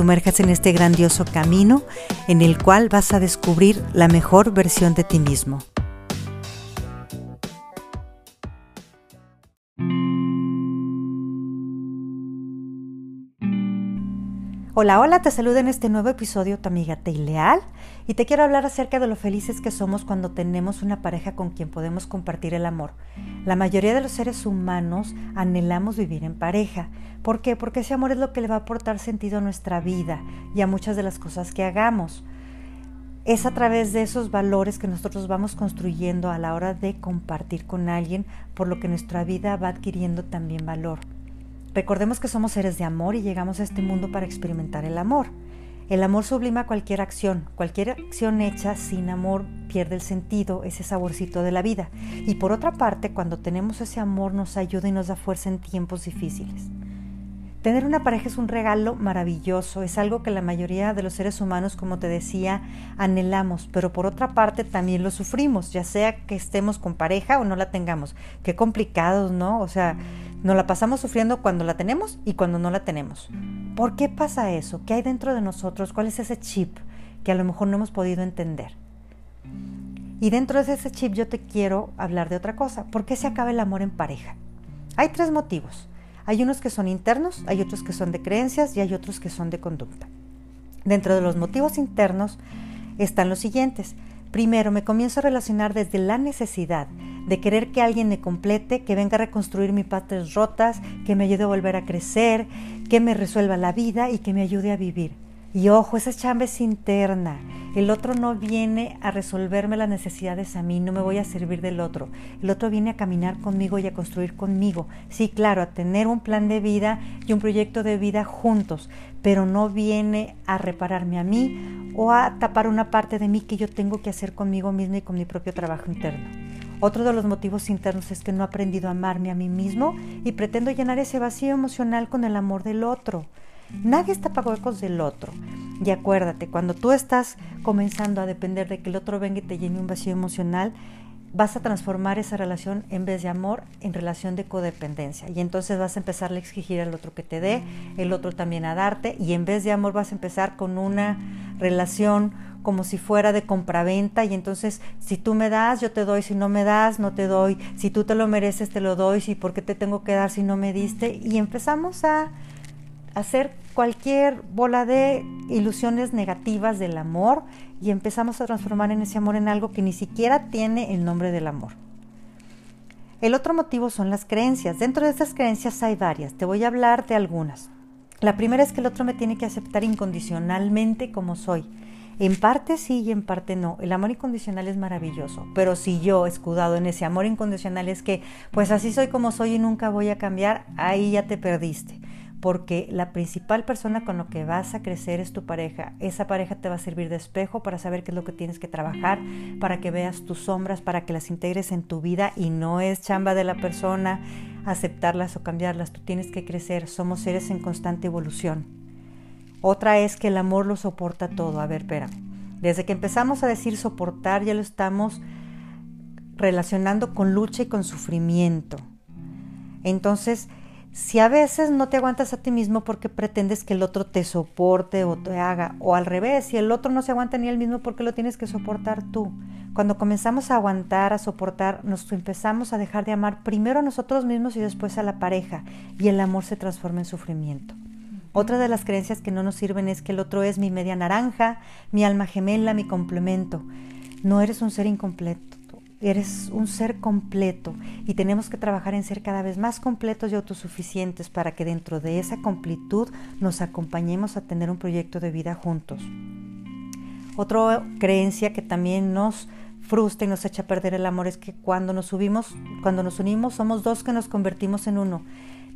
sumerjas en este grandioso camino en el cual vas a descubrir la mejor versión de ti mismo. Hola, hola, te saludo en este nuevo episodio tu amiga Leal y te quiero hablar acerca de lo felices que somos cuando tenemos una pareja con quien podemos compartir el amor. La mayoría de los seres humanos anhelamos vivir en pareja. ¿Por qué? Porque ese amor es lo que le va a aportar sentido a nuestra vida y a muchas de las cosas que hagamos. Es a través de esos valores que nosotros vamos construyendo a la hora de compartir con alguien, por lo que nuestra vida va adquiriendo también valor. Recordemos que somos seres de amor y llegamos a este mundo para experimentar el amor. El amor sublima cualquier acción. Cualquier acción hecha sin amor pierde el sentido, ese saborcito de la vida. Y por otra parte, cuando tenemos ese amor nos ayuda y nos da fuerza en tiempos difíciles. Tener una pareja es un regalo maravilloso, es algo que la mayoría de los seres humanos, como te decía, anhelamos, pero por otra parte también lo sufrimos, ya sea que estemos con pareja o no la tengamos. Qué complicados, ¿no? O sea, nos la pasamos sufriendo cuando la tenemos y cuando no la tenemos. ¿Por qué pasa eso? ¿Qué hay dentro de nosotros? ¿Cuál es ese chip que a lo mejor no hemos podido entender? Y dentro de ese chip yo te quiero hablar de otra cosa. ¿Por qué se acaba el amor en pareja? Hay tres motivos. Hay unos que son internos, hay otros que son de creencias y hay otros que son de conducta. Dentro de los motivos internos están los siguientes. Primero, me comienzo a relacionar desde la necesidad de querer que alguien me complete, que venga a reconstruir mis partes rotas, que me ayude a volver a crecer, que me resuelva la vida y que me ayude a vivir. Y ojo, esa chamba es interna. El otro no viene a resolverme las necesidades a mí, no me voy a servir del otro. El otro viene a caminar conmigo y a construir conmigo. Sí, claro, a tener un plan de vida y un proyecto de vida juntos, pero no viene a repararme a mí o a tapar una parte de mí que yo tengo que hacer conmigo mismo y con mi propio trabajo interno. Otro de los motivos internos es que no he aprendido a amarme a mí mismo y pretendo llenar ese vacío emocional con el amor del otro. Nadie está para huecos del otro. Y acuérdate, cuando tú estás comenzando a depender de que el otro venga y te llene un vacío emocional, vas a transformar esa relación en vez de amor en relación de codependencia. Y entonces vas a empezar a exigir al otro que te dé, el otro también a darte, y en vez de amor vas a empezar con una relación como si fuera de compraventa y entonces si tú me das, yo te doy, si no me das, no te doy, si tú te lo mereces, te lo doy, si por qué te tengo que dar si no me diste y empezamos a hacer cualquier bola de ilusiones negativas del amor y empezamos a transformar en ese amor en algo que ni siquiera tiene el nombre del amor. El otro motivo son las creencias. Dentro de estas creencias hay varias. Te voy a hablar de algunas. La primera es que el otro me tiene que aceptar incondicionalmente como soy. En parte sí y en parte no. El amor incondicional es maravilloso, pero si yo escudado en ese amor incondicional es que pues así soy como soy y nunca voy a cambiar, ahí ya te perdiste porque la principal persona con lo que vas a crecer es tu pareja. Esa pareja te va a servir de espejo para saber qué es lo que tienes que trabajar, para que veas tus sombras, para que las integres en tu vida y no es chamba de la persona aceptarlas o cambiarlas. Tú tienes que crecer, somos seres en constante evolución. Otra es que el amor lo soporta todo. A ver, espera. Desde que empezamos a decir soportar ya lo estamos relacionando con lucha y con sufrimiento. Entonces, si a veces no te aguantas a ti mismo porque pretendes que el otro te soporte o te haga, o al revés, si el otro no se aguanta ni el mismo porque lo tienes que soportar tú. Cuando comenzamos a aguantar, a soportar, nos empezamos a dejar de amar primero a nosotros mismos y después a la pareja, y el amor se transforma en sufrimiento. Otra de las creencias que no nos sirven es que el otro es mi media naranja, mi alma gemela, mi complemento. No eres un ser incompleto. Eres un ser completo y tenemos que trabajar en ser cada vez más completos y autosuficientes para que dentro de esa completud nos acompañemos a tener un proyecto de vida juntos. Otra creencia que también nos frustra y nos echa a perder el amor es que cuando nos subimos, cuando nos unimos somos dos que nos convertimos en uno.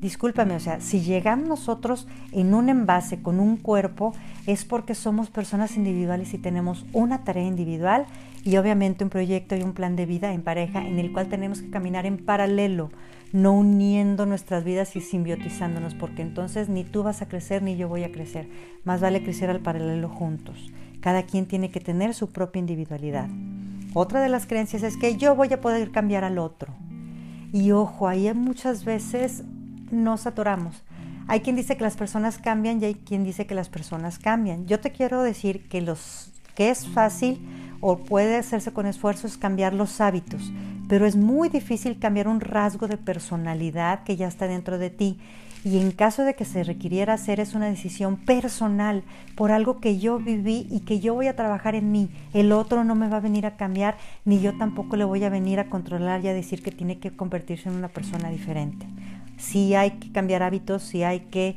Discúlpame, o sea, si llegamos nosotros en un envase con un cuerpo, es porque somos personas individuales y tenemos una tarea individual y obviamente un proyecto y un plan de vida en pareja en el cual tenemos que caminar en paralelo, no uniendo nuestras vidas y simbiotizándonos, porque entonces ni tú vas a crecer ni yo voy a crecer. Más vale crecer al paralelo juntos. Cada quien tiene que tener su propia individualidad. Otra de las creencias es que yo voy a poder cambiar al otro. Y ojo, ahí muchas veces nos atoramos. Hay quien dice que las personas cambian y hay quien dice que las personas cambian. Yo te quiero decir que los que es fácil o puede hacerse con esfuerzo es cambiar los hábitos, pero es muy difícil cambiar un rasgo de personalidad que ya está dentro de ti. Y en caso de que se requiriera hacer es una decisión personal por algo que yo viví y que yo voy a trabajar en mí. El otro no me va a venir a cambiar, ni yo tampoco le voy a venir a controlar y a decir que tiene que convertirse en una persona diferente si hay que cambiar hábitos, si hay que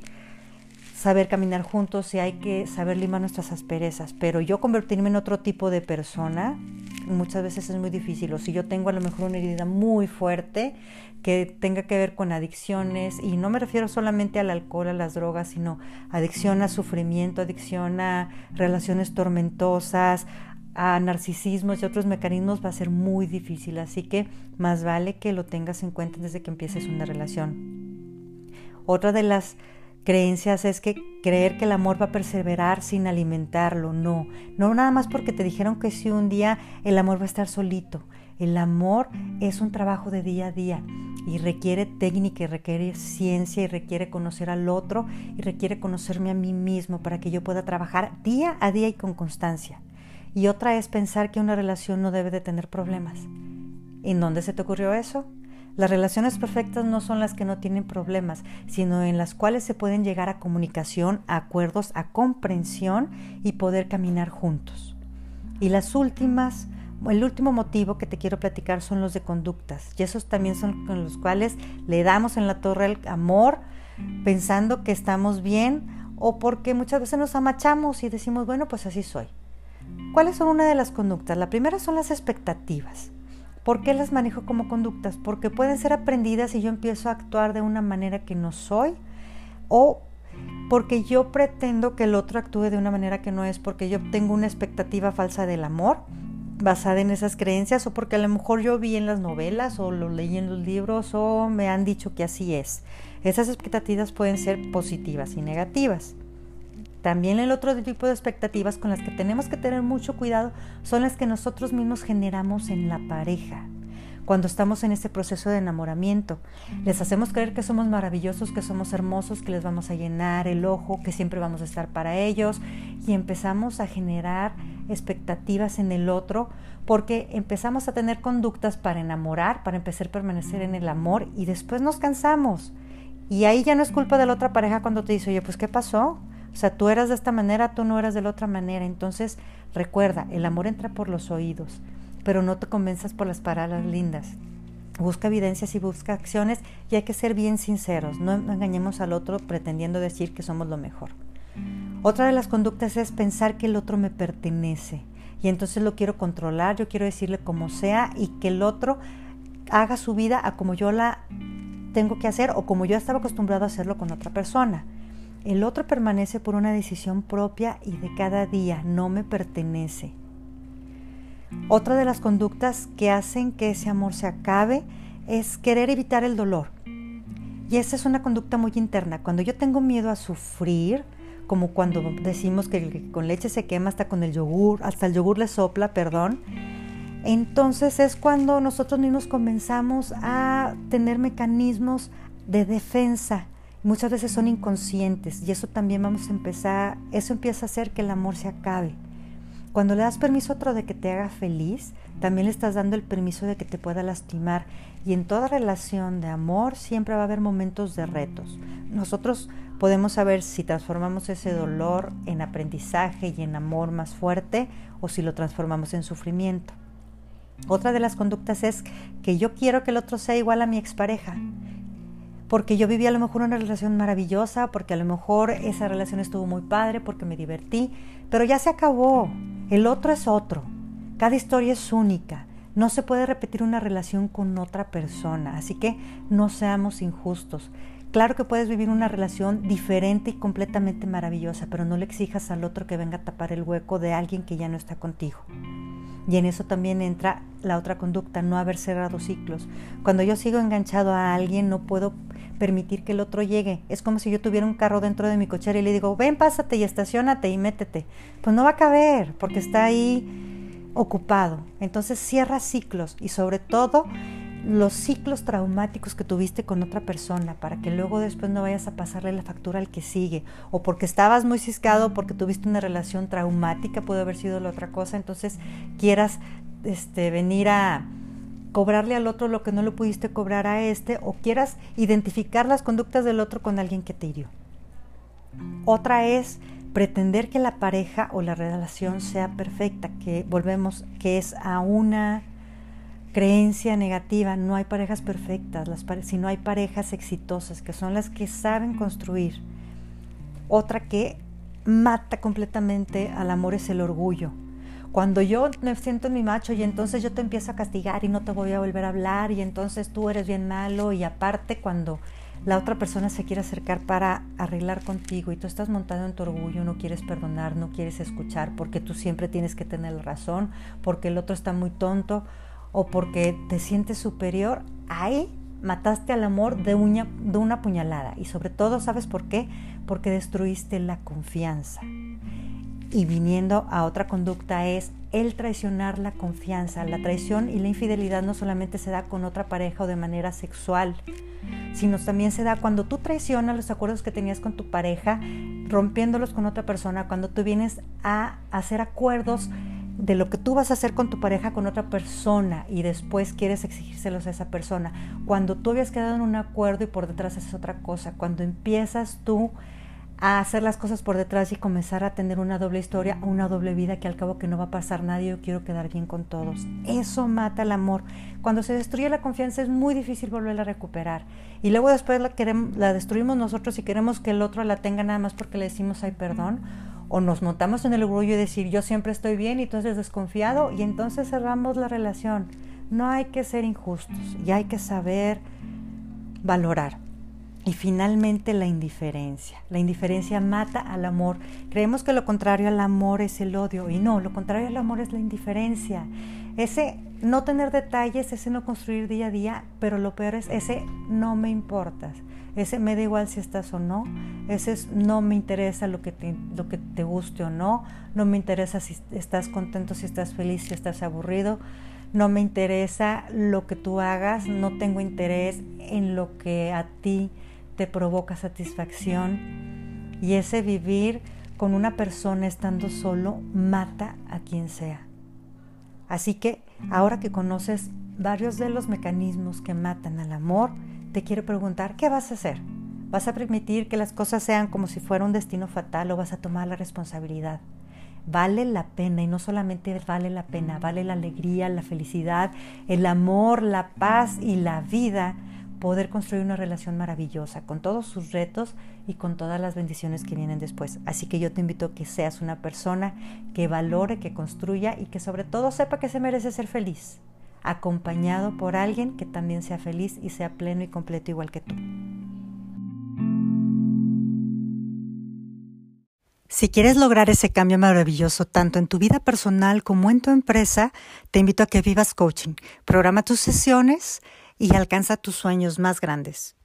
saber caminar juntos, si hay que saber limar nuestras asperezas, pero yo convertirme en otro tipo de persona muchas veces es muy difícil, o si yo tengo a lo mejor una herida muy fuerte que tenga que ver con adicciones, y no me refiero solamente al alcohol, a las drogas, sino adicción a sufrimiento, adicción a relaciones tormentosas, a narcisismos y otros mecanismos va a ser muy difícil, así que más vale que lo tengas en cuenta desde que empieces una relación. Otra de las creencias es que creer que el amor va a perseverar sin alimentarlo, no, no nada más porque te dijeron que si un día el amor va a estar solito. El amor es un trabajo de día a día y requiere técnica y requiere ciencia y requiere conocer al otro y requiere conocerme a mí mismo para que yo pueda trabajar día a día y con constancia y otra es pensar que una relación no debe de tener problemas. ¿En dónde se te ocurrió eso? Las relaciones perfectas no son las que no tienen problemas, sino en las cuales se pueden llegar a comunicación, a acuerdos, a comprensión y poder caminar juntos. Y las últimas, el último motivo que te quiero platicar son los de conductas, y esos también son con los cuales le damos en la torre el amor pensando que estamos bien o porque muchas veces nos amachamos y decimos, bueno, pues así soy. ¿Cuáles son una de las conductas? La primera son las expectativas. ¿Por qué las manejo como conductas? Porque pueden ser aprendidas y yo empiezo a actuar de una manera que no soy o porque yo pretendo que el otro actúe de una manera que no es, porque yo tengo una expectativa falsa del amor basada en esas creencias o porque a lo mejor yo vi en las novelas o lo leí en los libros o me han dicho que así es. Esas expectativas pueden ser positivas y negativas. También el otro tipo de expectativas con las que tenemos que tener mucho cuidado son las que nosotros mismos generamos en la pareja. Cuando estamos en este proceso de enamoramiento, les hacemos creer que somos maravillosos, que somos hermosos, que les vamos a llenar el ojo, que siempre vamos a estar para ellos y empezamos a generar expectativas en el otro porque empezamos a tener conductas para enamorar, para empezar a permanecer en el amor y después nos cansamos. Y ahí ya no es culpa de la otra pareja cuando te dice, oye, pues ¿qué pasó? O sea, tú eras de esta manera, tú no eras de la otra manera. Entonces, recuerda, el amor entra por los oídos, pero no te convenzas por las palabras lindas. Busca evidencias y busca acciones y hay que ser bien sinceros. No engañemos al otro pretendiendo decir que somos lo mejor. Otra de las conductas es pensar que el otro me pertenece y entonces lo quiero controlar, yo quiero decirle como sea y que el otro haga su vida a como yo la tengo que hacer o como yo estaba acostumbrado a hacerlo con otra persona. El otro permanece por una decisión propia y de cada día, no me pertenece. Otra de las conductas que hacen que ese amor se acabe es querer evitar el dolor. Y esa es una conducta muy interna. Cuando yo tengo miedo a sufrir, como cuando decimos que con leche se quema hasta con el yogur, hasta el yogur le sopla, perdón, entonces es cuando nosotros mismos comenzamos a tener mecanismos de defensa muchas veces son inconscientes y eso también vamos a empezar, eso empieza a hacer que el amor se acabe. Cuando le das permiso a otro de que te haga feliz, también le estás dando el permiso de que te pueda lastimar. Y en toda relación de amor siempre va a haber momentos de retos. Nosotros podemos saber si transformamos ese dolor en aprendizaje y en amor más fuerte o si lo transformamos en sufrimiento. Otra de las conductas es que yo quiero que el otro sea igual a mi expareja porque yo viví a lo mejor una relación maravillosa, porque a lo mejor esa relación estuvo muy padre, porque me divertí, pero ya se acabó. El otro es otro. Cada historia es única. No se puede repetir una relación con otra persona, así que no seamos injustos. Claro que puedes vivir una relación diferente y completamente maravillosa, pero no le exijas al otro que venga a tapar el hueco de alguien que ya no está contigo. Y en eso también entra la otra conducta, no haber cerrado ciclos. Cuando yo sigo enganchado a alguien, no puedo permitir que el otro llegue. Es como si yo tuviera un carro dentro de mi cochera y le digo, ven, pásate y estacionate y métete. Pues no va a caber porque está ahí ocupado. Entonces cierra ciclos y sobre todo los ciclos traumáticos que tuviste con otra persona para que luego después no vayas a pasarle la factura al que sigue o porque estabas muy ciscado porque tuviste una relación traumática puede haber sido la otra cosa entonces quieras este, venir a cobrarle al otro lo que no lo pudiste cobrar a este o quieras identificar las conductas del otro con alguien que te hirió otra es pretender que la pareja o la relación sea perfecta que volvemos que es a una creencia negativa, no hay parejas perfectas, las sino hay parejas exitosas, que son las que saben construir. Otra que mata completamente al amor es el orgullo. Cuando yo me siento en mi macho y entonces yo te empiezo a castigar y no te voy a volver a hablar y entonces tú eres bien malo y aparte cuando la otra persona se quiere acercar para arreglar contigo y tú estás montado en tu orgullo, no quieres perdonar, no quieres escuchar porque tú siempre tienes que tener la razón, porque el otro está muy tonto o porque te sientes superior, ahí mataste al amor de de una puñalada. Y sobre todo, ¿sabes por qué? Porque destruiste la confianza. Y viniendo a otra conducta es el traicionar la confianza. La traición y la infidelidad no solamente se da con otra pareja o de manera sexual, sino también se da cuando tú traicionas los acuerdos que tenías con tu pareja, rompiéndolos con otra persona, cuando tú vienes a hacer acuerdos de lo que tú vas a hacer con tu pareja con otra persona y después quieres exigírselos a esa persona. Cuando tú habías quedado en un acuerdo y por detrás haces otra cosa. Cuando empiezas tú a hacer las cosas por detrás y comenzar a tener una doble historia, una doble vida que al cabo que no va a pasar nadie, yo quiero quedar bien con todos. Eso mata el amor. Cuando se destruye la confianza es muy difícil volverla a recuperar. Y luego después la, queremos, la destruimos nosotros y queremos que el otro la tenga nada más porque le decimos ay perdón o nos montamos en el orgullo y decir yo siempre estoy bien y entonces desconfiado y entonces cerramos la relación. No hay que ser injustos y hay que saber valorar. Y finalmente la indiferencia. La indiferencia mata al amor. Creemos que lo contrario al amor es el odio y no, lo contrario al amor es la indiferencia. Ese no tener detalles, ese no construir día a día, pero lo peor es ese no me importas. Ese me da igual si estás o no. Ese es no me interesa lo que, te, lo que te guste o no. No me interesa si estás contento, si estás feliz, si estás aburrido. No me interesa lo que tú hagas. No tengo interés en lo que a ti te provoca satisfacción. Y ese vivir con una persona estando solo mata a quien sea. Así que ahora que conoces varios de los mecanismos que matan al amor, te quiero preguntar, ¿qué vas a hacer? ¿Vas a permitir que las cosas sean como si fuera un destino fatal o vas a tomar la responsabilidad? Vale la pena y no solamente vale la pena, vale la alegría, la felicidad, el amor, la paz y la vida poder construir una relación maravillosa con todos sus retos y con todas las bendiciones que vienen después. Así que yo te invito a que seas una persona que valore, que construya y que sobre todo sepa que se merece ser feliz acompañado por alguien que también sea feliz y sea pleno y completo igual que tú. Si quieres lograr ese cambio maravilloso tanto en tu vida personal como en tu empresa, te invito a que vivas coaching. Programa tus sesiones y alcanza tus sueños más grandes.